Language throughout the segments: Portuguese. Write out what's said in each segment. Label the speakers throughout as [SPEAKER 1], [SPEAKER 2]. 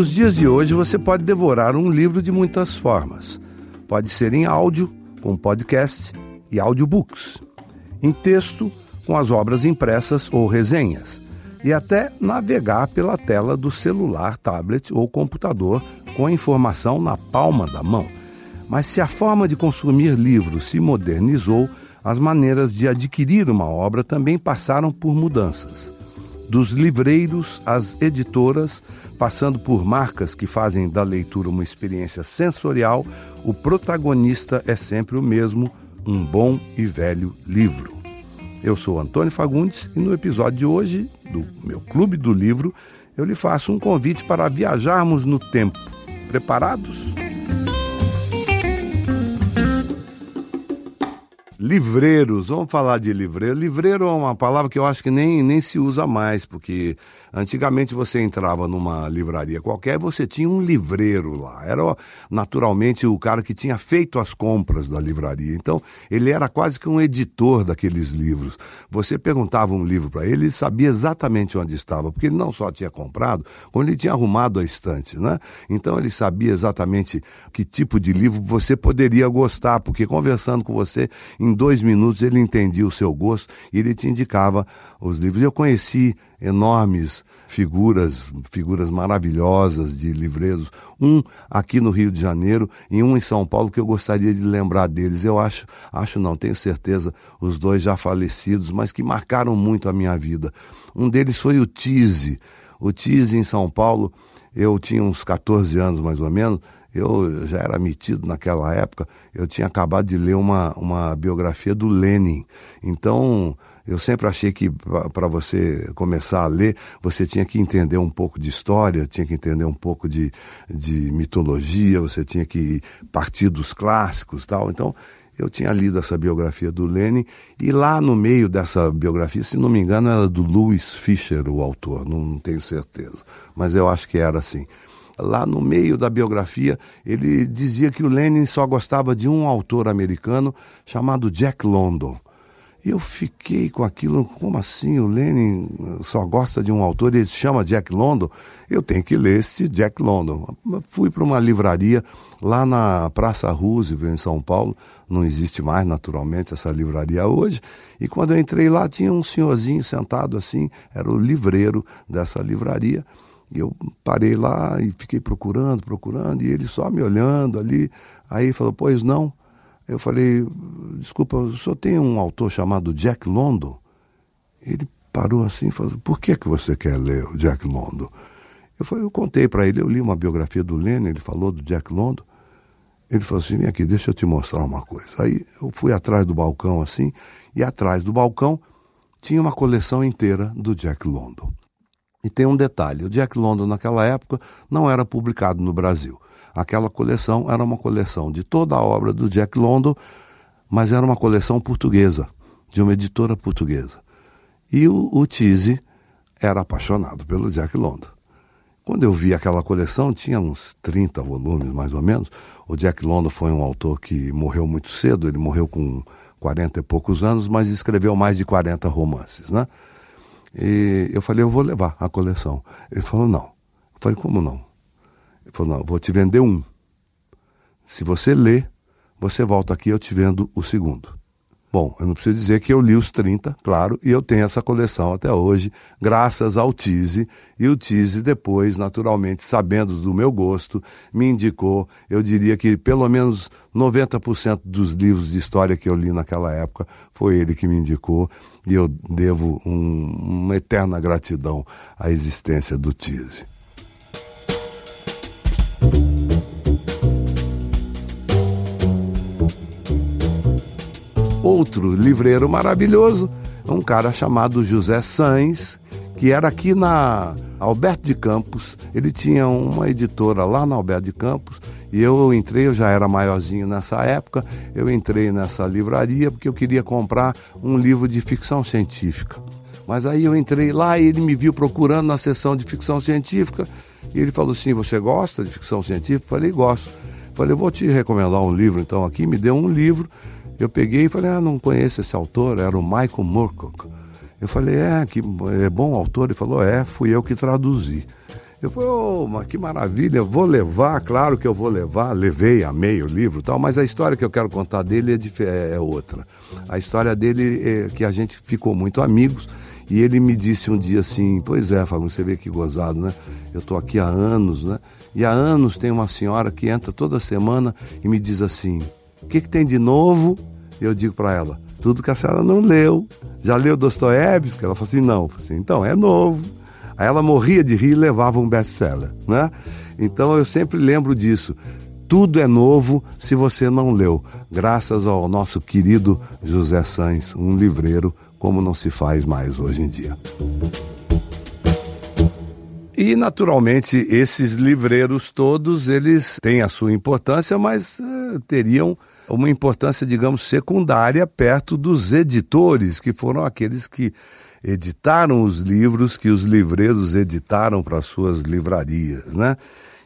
[SPEAKER 1] Nos dias de hoje você pode devorar um livro de muitas formas. Pode ser em áudio, com podcast e audiobooks, em texto, com as obras impressas ou resenhas, e até navegar pela tela do celular, tablet ou computador com a informação na palma da mão. Mas se a forma de consumir livros se modernizou, as maneiras de adquirir uma obra também passaram por mudanças. Dos livreiros às editoras, passando por marcas que fazem da leitura uma experiência sensorial, o protagonista é sempre o mesmo, um bom e velho livro. Eu sou Antônio Fagundes e no episódio de hoje, do meu Clube do Livro, eu lhe faço um convite para viajarmos no tempo. Preparados? Livreiros, vamos falar de livreiro. Livreiro é uma palavra que eu acho que nem, nem se usa mais, porque antigamente você entrava numa livraria qualquer você tinha um livreiro lá. Era naturalmente o cara que tinha feito as compras da livraria. Então ele era quase que um editor daqueles livros. Você perguntava um livro para ele, ele sabia exatamente onde estava, porque ele não só tinha comprado, como ele tinha arrumado a estante, né? Então ele sabia exatamente que tipo de livro você poderia gostar, porque conversando com você em dois minutos ele entendia o seu gosto e ele te indicava os livros. Eu conheci enormes figuras, figuras maravilhosas de livreiros, um aqui no Rio de Janeiro e um em São Paulo que eu gostaria de lembrar deles. Eu acho, acho não, tenho certeza, os dois já falecidos, mas que marcaram muito a minha vida. Um deles foi o Tise. O Tise em São Paulo, eu tinha uns 14 anos mais ou menos, eu já era metido naquela época, eu tinha acabado de ler uma, uma biografia do Lenin. Então, eu sempre achei que para você começar a ler, você tinha que entender um pouco de história, tinha que entender um pouco de, de mitologia, você tinha que partir dos clássicos tal. Então, eu tinha lido essa biografia do Lenin e lá no meio dessa biografia, se não me engano, era do Louis Fischer, o autor, não tenho certeza, mas eu acho que era assim lá no meio da biografia, ele dizia que o Lenin só gostava de um autor americano chamado Jack London. Eu fiquei com aquilo, como assim o Lenin só gosta de um autor ele se chama Jack London? Eu tenho que ler esse Jack London. Fui para uma livraria lá na Praça Roosevelt, em São Paulo. Não existe mais, naturalmente, essa livraria hoje. E quando eu entrei lá, tinha um senhorzinho sentado assim, era o livreiro dessa livraria. E eu parei lá e fiquei procurando, procurando, e ele só me olhando ali. Aí falou, pois não. Eu falei, desculpa, o senhor tem um autor chamado Jack London? Ele parou assim e falou, por que, que você quer ler o Jack London? Eu, falei, eu contei para ele, eu li uma biografia do Lenin, ele falou do Jack London. Ele falou assim, vem aqui, deixa eu te mostrar uma coisa. Aí eu fui atrás do balcão assim, e atrás do balcão tinha uma coleção inteira do Jack London. E tem um detalhe: o Jack London, naquela época, não era publicado no Brasil. Aquela coleção era uma coleção de toda a obra do Jack London, mas era uma coleção portuguesa, de uma editora portuguesa. E o, o era apaixonado pelo Jack London. Quando eu vi aquela coleção, tinha uns 30 volumes mais ou menos. O Jack London foi um autor que morreu muito cedo, ele morreu com 40 e poucos anos, mas escreveu mais de 40 romances, né? E eu falei, eu vou levar a coleção. Ele falou, não. Eu falei, como não? Ele falou, não, vou te vender um. Se você ler, você volta aqui, eu te vendo o segundo. Bom, eu não preciso dizer que eu li os 30, claro, e eu tenho essa coleção até hoje, graças ao Tise. E o Tise, depois, naturalmente, sabendo do meu gosto, me indicou, eu diria que pelo menos 90% dos livros de história que eu li naquela época foi ele que me indicou, e eu devo um, uma eterna gratidão à existência do Tise. Outro livreiro maravilhoso, um cara chamado José Sainz, que era aqui na Alberto de Campos. Ele tinha uma editora lá na Alberto de Campos e eu entrei, eu já era maiorzinho nessa época, eu entrei nessa livraria porque eu queria comprar um livro de ficção científica. Mas aí eu entrei lá e ele me viu procurando na seção de ficção científica e ele falou assim: Você gosta de ficção científica? Eu falei: Gosto. Eu falei: Vou te recomendar um livro então aqui. Me deu um livro eu peguei e falei, ah, não conheço esse autor, era o Michael Moorcock. Eu falei, é, que é bom autor? Ele falou, é, fui eu que traduzi. Eu falei, oh, mas que maravilha, vou levar, claro que eu vou levar, levei, amei o livro tal, mas a história que eu quero contar dele é, é, é outra. A história dele é que a gente ficou muito amigos e ele me disse um dia assim, pois é, Fábio, você vê que gozado, né? Eu estou aqui há anos, né? E há anos tem uma senhora que entra toda semana e me diz assim, o que, que tem de novo? Eu digo para ela, tudo que a senhora não leu. Já leu Dostoiévski? Ela falou assim, não. Falei assim, então, é novo. Aí ela morria de rir e levava um best-seller, né? Então eu sempre lembro disso. Tudo é novo se você não leu. Graças ao nosso querido José Sainz, um livreiro como não se faz mais hoje em dia. E naturalmente esses livreiros todos, eles têm a sua importância, mas uh, teriam uma importância, digamos, secundária perto dos editores, que foram aqueles que editaram os livros que os livreiros editaram para suas livrarias, né?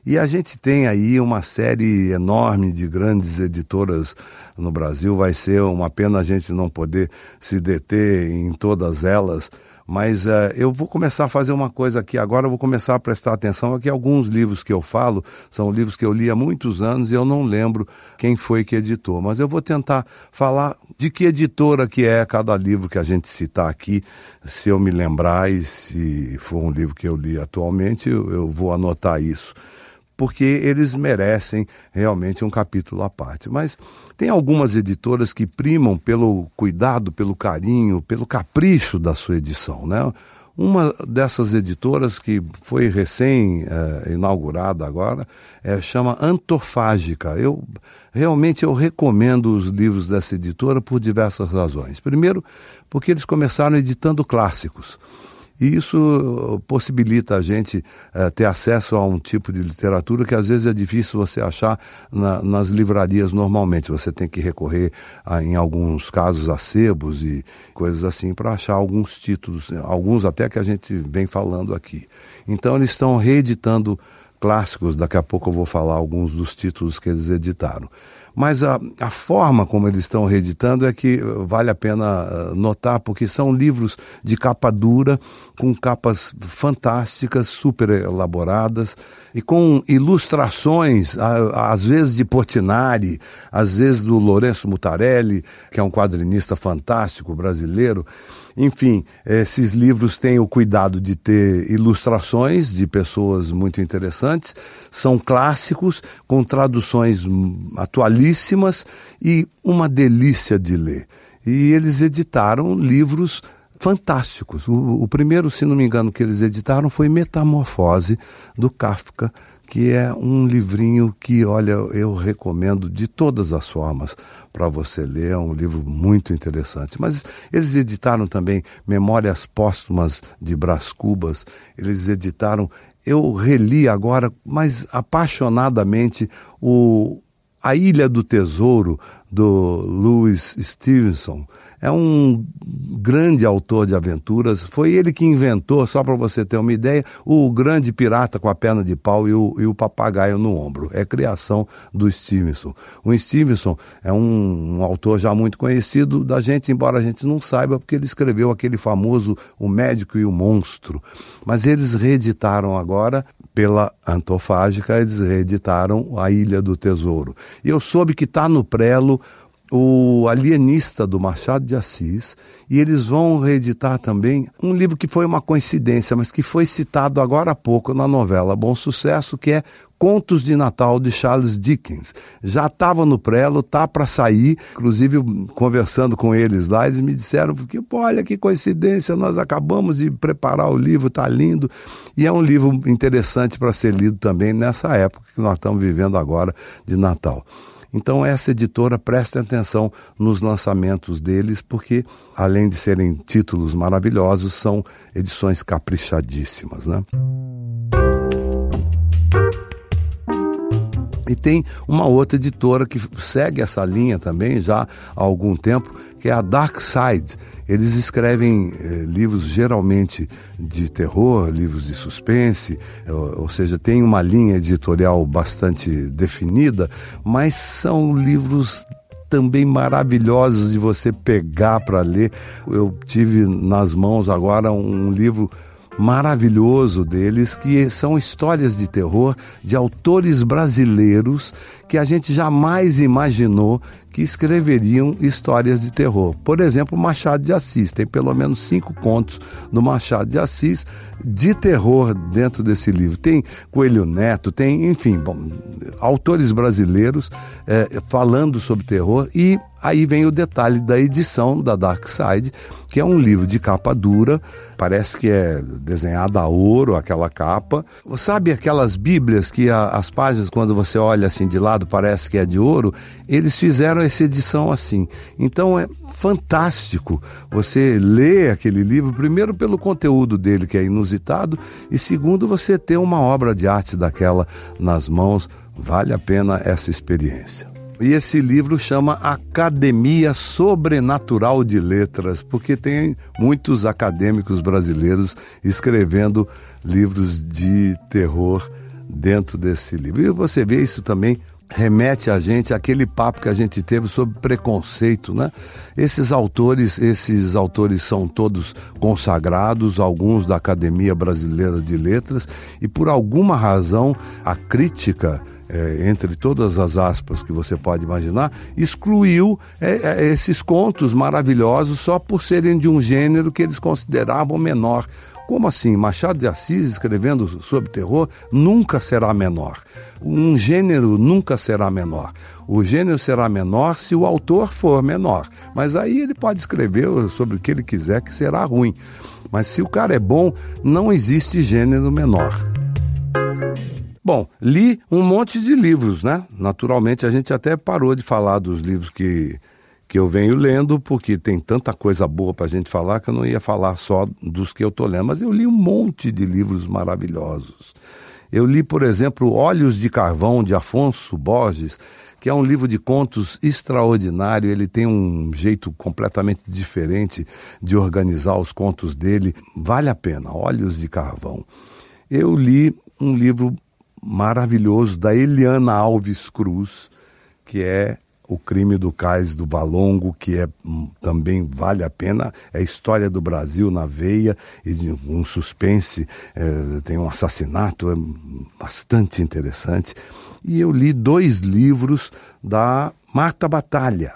[SPEAKER 1] E a gente tem aí uma série enorme de grandes editoras no Brasil. Vai ser uma pena a gente não poder se deter em todas elas, mas uh, eu vou começar a fazer uma coisa aqui agora, eu vou começar a prestar atenção aqui. Alguns livros que eu falo são livros que eu li há muitos anos e eu não lembro quem foi que editou. Mas eu vou tentar falar de que editora que é cada livro que a gente citar aqui, se eu me lembrar e se for um livro que eu li atualmente, eu, eu vou anotar isso porque eles merecem realmente um capítulo à parte. Mas tem algumas editoras que primam pelo cuidado, pelo carinho, pelo capricho da sua edição, né? Uma dessas editoras que foi recém-inaugurada eh, agora é, chama Antofágica. Eu realmente eu recomendo os livros dessa editora por diversas razões. Primeiro, porque eles começaram editando clássicos. E isso possibilita a gente é, ter acesso a um tipo de literatura que às vezes é difícil você achar na, nas livrarias normalmente. Você tem que recorrer, a, em alguns casos, a sebos e coisas assim para achar alguns títulos, alguns até que a gente vem falando aqui. Então eles estão reeditando clássicos, daqui a pouco eu vou falar alguns dos títulos que eles editaram. Mas a, a forma como eles estão reeditando é que vale a pena eh, notar, porque são livros de capa dura, com capas fantásticas, super elaboradas e com ilustrações, às vezes de Portinari, às vezes do Lourenço Mutarelli, que é um quadrinista fantástico brasileiro. Enfim, esses livros têm o cuidado de ter ilustrações de pessoas muito interessantes, são clássicos, com traduções atualíssimas e uma delícia de ler. E eles editaram livros fantásticos. O, o, primeiro, se não me engano, que eles editaram foi Metamorfose, do Kafka, que é um livrinho que, olha, eu recomendo de todas as formas para você ler. É um livro muito interessante. Mas eles editaram também Memórias Póstumas de Brás Cubas, eles editaram. Eu reli agora, mas apaixonadamente, o A Ilha do Tesouro, do Louis Stevenson é um grande autor de aventuras. Foi ele que inventou, só para você ter uma ideia, o grande pirata com a perna de pau e o, e o papagaio no ombro. É criação do Stevenson. O Stevenson é um, um, autor já muito conhecido da gente, embora a gente não saiba, porque ele escreveu aquele famoso O Médico e o Monstro. Mas eles reeditaram agora pela Antofágica, eles reeditaram A Ilha do Tesouro. E eu soube que está no prelo o Alienista do Machado de Assis, e eles vão reeditar também um livro que foi uma coincidência, mas que foi citado agora há pouco na novela Bom Sucesso, que é Contos de Natal de Charles Dickens. Já estava no prelo, tá para sair, inclusive conversando com eles lá, eles me disseram que, olha que coincidência, nós acabamos de preparar o livro, tá lindo, e é um livro interessante para ser lido também nessa época que nós estamos vivendo agora de Natal. Então, essa editora presta atenção nos lançamentos deles, porque, além de serem títulos maravilhosos, são edições caprichadíssimas. Né? E tem uma outra editora que segue essa linha também já há algum tempo, que é a Dark Side. Eles escrevem eh, livros geralmente de terror, livros de suspense, ou, ou, seja, tem uma linha editorial bastante definida, mas são livros também maravilhosos de você pegar para ler. Eu tive nas mãos agora um livro maravilhoso deles, que são histórias de terror de autores brasileiros que a gente jamais imaginou que escreveriam histórias de terror. Por exemplo, Machado de Assis. Tem pelo menos cinco contos do Machado de Assis de terror dentro desse livro. Tem Coelho Neto, tem, enfim, bom, autores brasileiros é, falando sobre terror e Aí vem o detalhe da edição da Dark Side, que é um livro de capa dura, parece que é desenhada a ouro aquela capa. Sabe aquelas bíblias que a, as páginas, quando você olha assim de lado, parece que é de ouro? Eles fizeram essa edição assim. Então é fantástico você ler aquele livro, primeiro pelo conteúdo dele, que é inusitado, e segundo, você ter uma obra de arte daquela nas mãos. Vale a pena essa experiência. E esse livro chama Academia Sobrenatural de Letras, porque tem muitos acadêmicos brasileiros escrevendo livros de terror dentro desse livro. E você vê isso também remete a gente àquele papo que a gente teve sobre preconceito, né? Esses autores, esses autores são todos consagrados, alguns da Academia Brasileira de Letras, e por alguma razão a crítica é, entre todas as aspas que você pode imaginar, excluiu é, é, esses contos maravilhosos só por serem de um gênero que eles consideravam menor. Como assim? Machado de Assis escrevendo sobre terror nunca será menor. Um gênero nunca será menor. O gênero será menor se o autor for menor. Mas aí ele pode escrever sobre o que ele quiser que será ruim. Mas se o cara é bom, não existe gênero menor. Bom, li um monte de livros, né? Naturalmente, a gente até parou de falar dos livros que, que eu venho lendo, porque tem tanta coisa boa para a gente falar que eu não ia falar só dos que eu estou lendo, mas eu li um monte de livros maravilhosos. Eu li, por exemplo, Olhos de Carvão, de Afonso Borges, que é um livro de contos extraordinário. Ele tem um jeito completamente diferente de organizar os contos dele. Vale a pena, Olhos de Carvão. Eu li um livro maravilhoso da Eliana Alves Cruz, que é o crime do cais do Balongo, que é hum, também vale a pena, é a história do Brasil na veia, e um suspense, é, tem um assassinato, é bastante interessante. E eu li dois livros da Marta Batalha.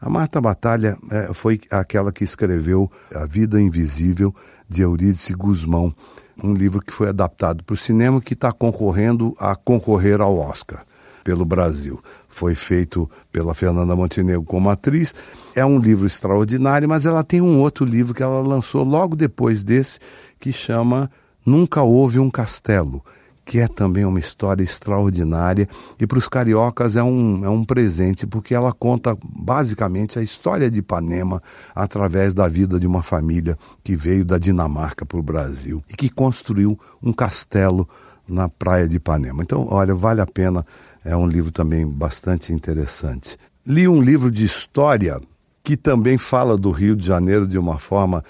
[SPEAKER 1] A Marta Batalha é, foi aquela que escreveu A Vida Invisível, de Eurídice Guzmão um livro que foi adaptado para o cinema que está concorrendo a concorrer ao Oscar pelo Brasil. Foi feito pela Fernanda Montenegro como atriz. É um livro extraordinário, mas ela tem um outro livro que ela lançou logo depois desse, que chama Nunca Houve um Castelo que é também uma história extraordinária e para os cariocas é um, é um presente, porque ela conta basicamente a história de Ipanema através da vida de uma família que veio da Dinamarca para o Brasil e que construiu um castelo na praia de Ipanema. Então, olha, vale a pena, é um livro também bastante interessante. Li um livro de história que também fala do Rio de Janeiro de uma forma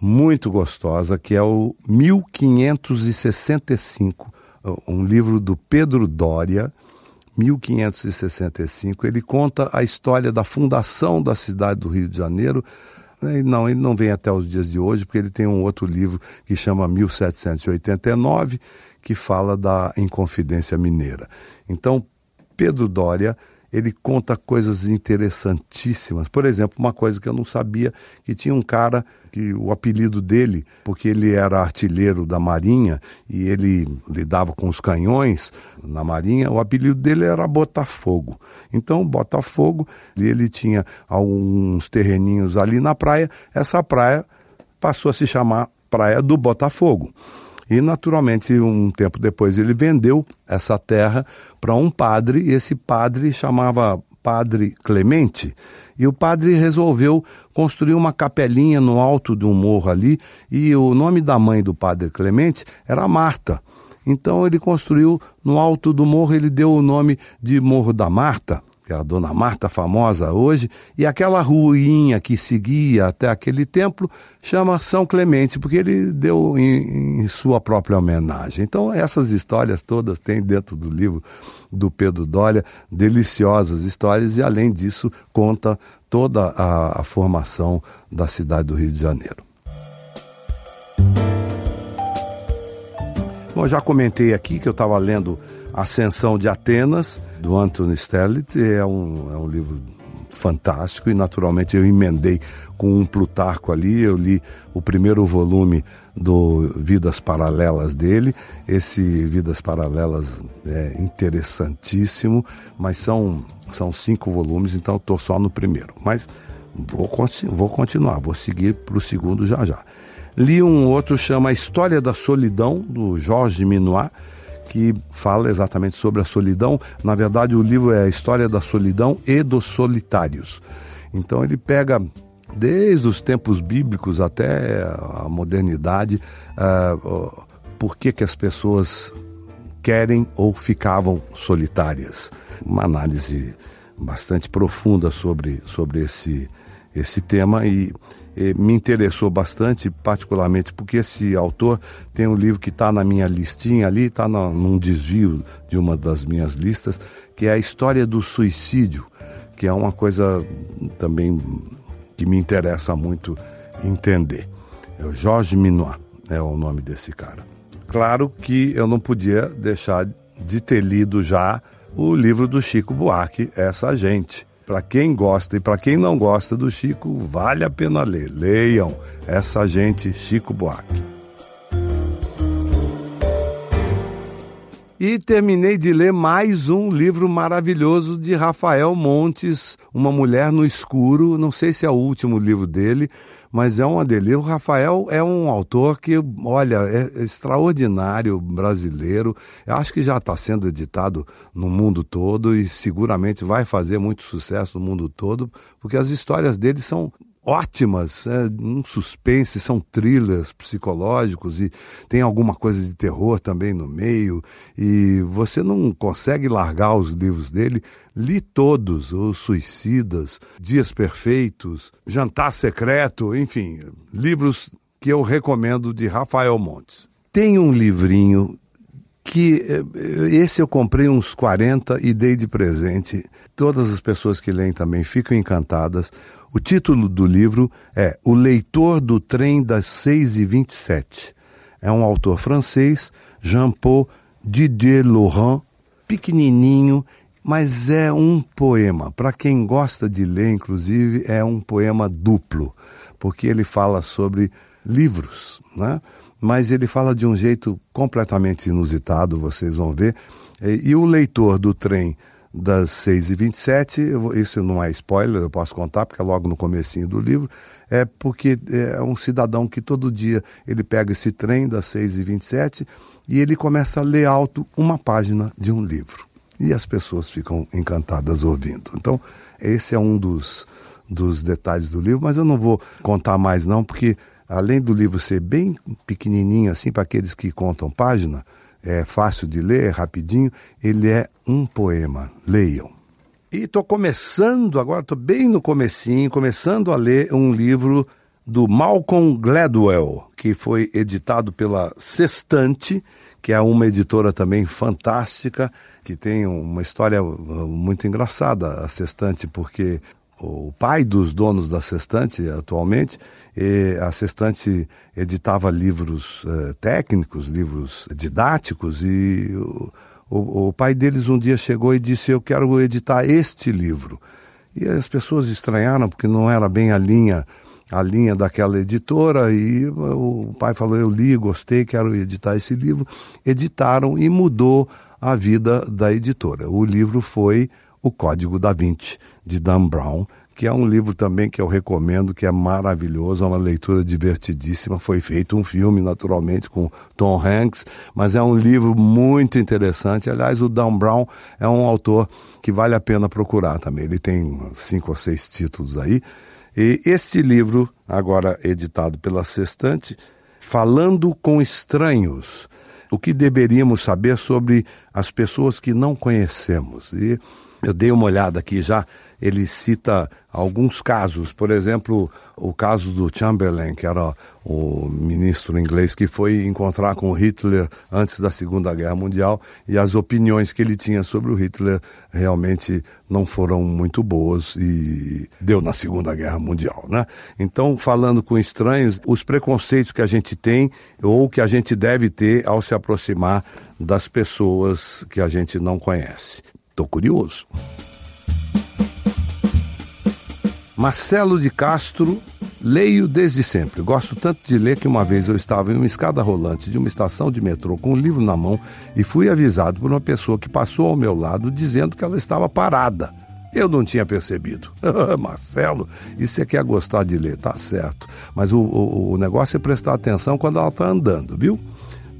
[SPEAKER 1] muito gostosa, que é o 1565 um livro do Pedro Doria, 1565. Ele conta a história da fundação da cidade do Rio de Janeiro. Não, ele não vem até os dias de hoje, porque ele tem um outro livro que chama 1789, que fala da Inconfidência Mineira. Então, Pedro Doria ele conta coisas interessantíssimas. Por exemplo, uma coisa que eu não sabia, que tinha um cara que o apelido dele, porque ele era artilheiro da Marinha e ele lidava com os canhões na Marinha, o apelido dele era Botafogo. Então, Botafogo, ele tinha alguns terreninhos ali na praia, essa praia passou a se chamar Praia do Botafogo. E, naturalmente, um tempo depois, ele vendeu essa terra para um padre, e esse padre chamava Padre Clemente. E o padre resolveu construir uma capelinha no alto de um morro ali, e o nome da mãe do Padre Clemente era Marta. Então ele construiu no alto do morro, ele deu o nome de Morro da Marta que é a Dona Marta famosa hoje, e aquela ruinha que seguia até aquele templo chama São Clemente, porque ele deu em, em, sua própria homenagem. Então, essas histórias todas tem dentro do livro do Pedro Dória, deliciosas histórias, e além disso, conta toda a, a formação da cidade do Rio de Janeiro. Bom, já comentei aqui que eu estava lendo Ascensão de Atenas, do Anthony Sterlitz, é um, é um livro fantástico e naturalmente eu emendei com um Plutarco ali, eu li o primeiro volume do Vidas Paralelas dele. Esse Vidas Paralelas é interessantíssimo, mas são, são cinco volumes, então estou só no primeiro. Mas vou, vou continuar, vou seguir para o segundo já já. Li um outro, chama História da Solidão, do Jorge Minois, que fala exatamente sobre a solidão. Na verdade, o livro é a história da solidão e dos solitários. Então ele pega desde os tempos bíblicos até a modernidade, uh, por que, que as pessoas querem ou ficavam solitárias. Uma análise bastante profunda sobre, sobre esse, esse tema e, me interessou bastante, particularmente porque esse autor tem um livro que está na minha listinha ali, está num desvio de uma das minhas listas, que é a história do suicídio, que é uma coisa também que me interessa muito entender. É o Jorge Minois é o nome desse cara. Claro que eu não podia deixar de ter lido já o livro do Chico Buarque, Essa Gente. Para quem gosta e para quem não gosta do Chico, vale a pena ler. Leiam Essa Gente, Chico Buarque. E terminei de ler mais um livro maravilhoso de Rafael Montes, Uma Mulher no Escuro. Não sei se é o último livro dele, mas é uma delícia. O Rafael é um autor que, olha, é extraordinário brasileiro. Eu acho que já está sendo editado no mundo todo e seguramente vai fazer muito sucesso no mundo todo, porque as histórias dele são ótimas, é, um suspense, são thrillers psicológicos e tem alguma coisa de terror também no meio e você não consegue largar os livros dele. Li todos, Os Suicidas, Dias Perfeitos, Jantar Secreto, enfim, livros que eu recomendo de Rafael Montes. Tem um livrinho que é, esse eu comprei uns 40 e dei de presente. Todas as pessoas que leem também ficam encantadas. O título do livro é O Leitor do Trem das 6 e 27. É um autor francês, Jean-Paul Didier-Laurent, pequenininho, mas é um poema. Para quem gosta de ler, inclusive, é um poema duplo, porque ele fala sobre livros, né? mas ele fala de um jeito completamente inusitado, vocês vão ver. E, e o leitor do trem das 6h27, isso não é spoiler, eu posso contar, porque é logo no comecinho do livro, é porque é um cidadão que todo dia ele pega esse trem das 6h27 e ele começa a ler alto uma página de um livro. E as pessoas ficam encantadas ouvindo. Então, esse é um dos, dos detalhes do livro, mas eu não vou contar mais não, porque além do livro ser bem pequenininho assim para aqueles que contam página, é fácil de ler, é rapidinho, ele é um poema. Leiam. E estou começando, agora estou bem no comecinho, começando a ler um livro do Malcolm Gladwell, que foi editado pela Sextante, que é uma editora também fantástica, que tem uma história uh, muito engraçada, a Sextante, porque o pai dos donos da Sextante atualmente, a Sextante editava livros eh, técnicos, livros didáticos, e o, o, o, pai deles um dia chegou e disse: Eu quero editar este livro. E as pessoas estranharam, porque não era bem a linha a linha daquela editora e o pai falou eu li gostei quero editar esse livro. Editaram e mudou a vida da editora. O livro foi o Código da Vinci, de Dan Brown, que é um livro também que eu recomendo, que é maravilhoso, é uma leitura divertidíssima. Foi feito um filme, naturalmente, com Tom Hanks, mas é um livro muito interessante. Aliás, o Dan Brown é um autor que vale a pena procurar também. Ele tem cinco ou seis títulos aí. E este livro, agora editado pela Sextante, Falando com Estranhos, o que deveríamos saber sobre as pessoas que não conhecemos. E eu dei uma olhada aqui já, ele cita alguns casos, por exemplo, o caso do Chamberlain, que era o ministro inglês que foi encontrar com Hitler antes da Segunda Guerra Mundial e as opiniões que ele tinha sobre o Hitler realmente não foram muito boas e deu na Segunda Guerra Mundial, né? Então, falando com estranhos, os preconceitos que a gente tem ou que a gente deve ter ao se aproximar das pessoas que a gente não conhece. Estou curioso. Marcelo de Castro, leio desde sempre. Gosto tanto de ler que uma vez eu estava em uma escada rolante de uma estação de metrô com um livro na mão e fui avisado por uma pessoa que passou ao meu lado dizendo que ela estava parada. Eu não tinha percebido. Marcelo, isso é que é gostar de ler, tá certo. Mas o, o, o negócio é prestar atenção quando ela está andando, viu?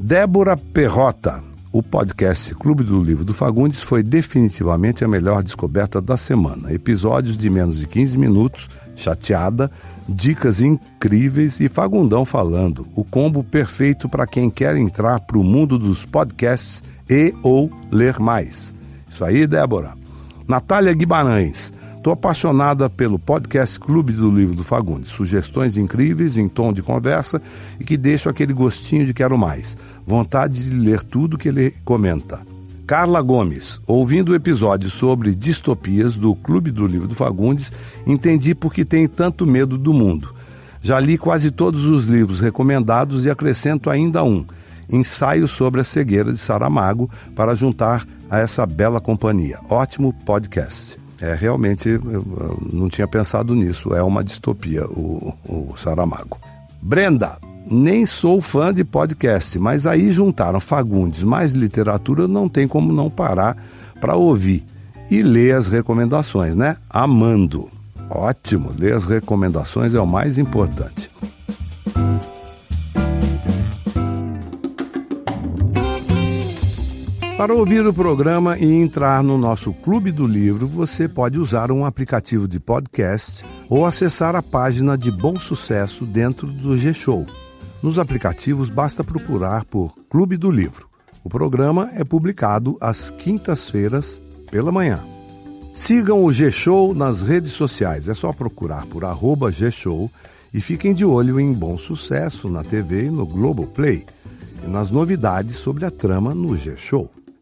[SPEAKER 1] Débora Perrota. O podcast Clube do Livro do Fagundes foi definitivamente a melhor descoberta da semana. Episódios de menos de 15 minutos, chateada, dicas incríveis e Fagundão falando. O combo perfeito para quem quer entrar para o mundo dos podcasts e ou ler mais. Isso aí, Débora. Natália Guimarães. Estou apaixonada pelo podcast Clube do Livro do Fagundes. Sugestões incríveis em tom de conversa e que deixam aquele gostinho de quero mais. Vontade de ler tudo que ele comenta. Carla Gomes, ouvindo o episódio sobre distopias do Clube do Livro do Fagundes, entendi por que tem tanto medo do mundo. Já li quase todos os livros recomendados e acrescento ainda um: Ensaio sobre a cegueira de Saramago, para juntar a essa bela companhia. Ótimo podcast. É, realmente, eu não tinha pensado nisso. É uma distopia, o, o Saramago. Brenda, nem sou fã de podcast, mas aí juntaram Fagundes mais literatura, não tem como não parar para ouvir e ler as recomendações, né? Amando. Ótimo, ler as recomendações é o mais importante. Para ouvir o programa e entrar no nosso Clube do Livro, você pode usar um aplicativo de podcast ou acessar a página de Bom Sucesso dentro do G-Show. Nos aplicativos basta procurar por Clube do Livro. O programa é publicado às quintas-feiras pela manhã. Sigam o G-Show nas redes sociais, é só procurar por arroba G-Show e fiquem de olho em Bom Sucesso na TV e no Globoplay e nas novidades sobre a trama no G-Show.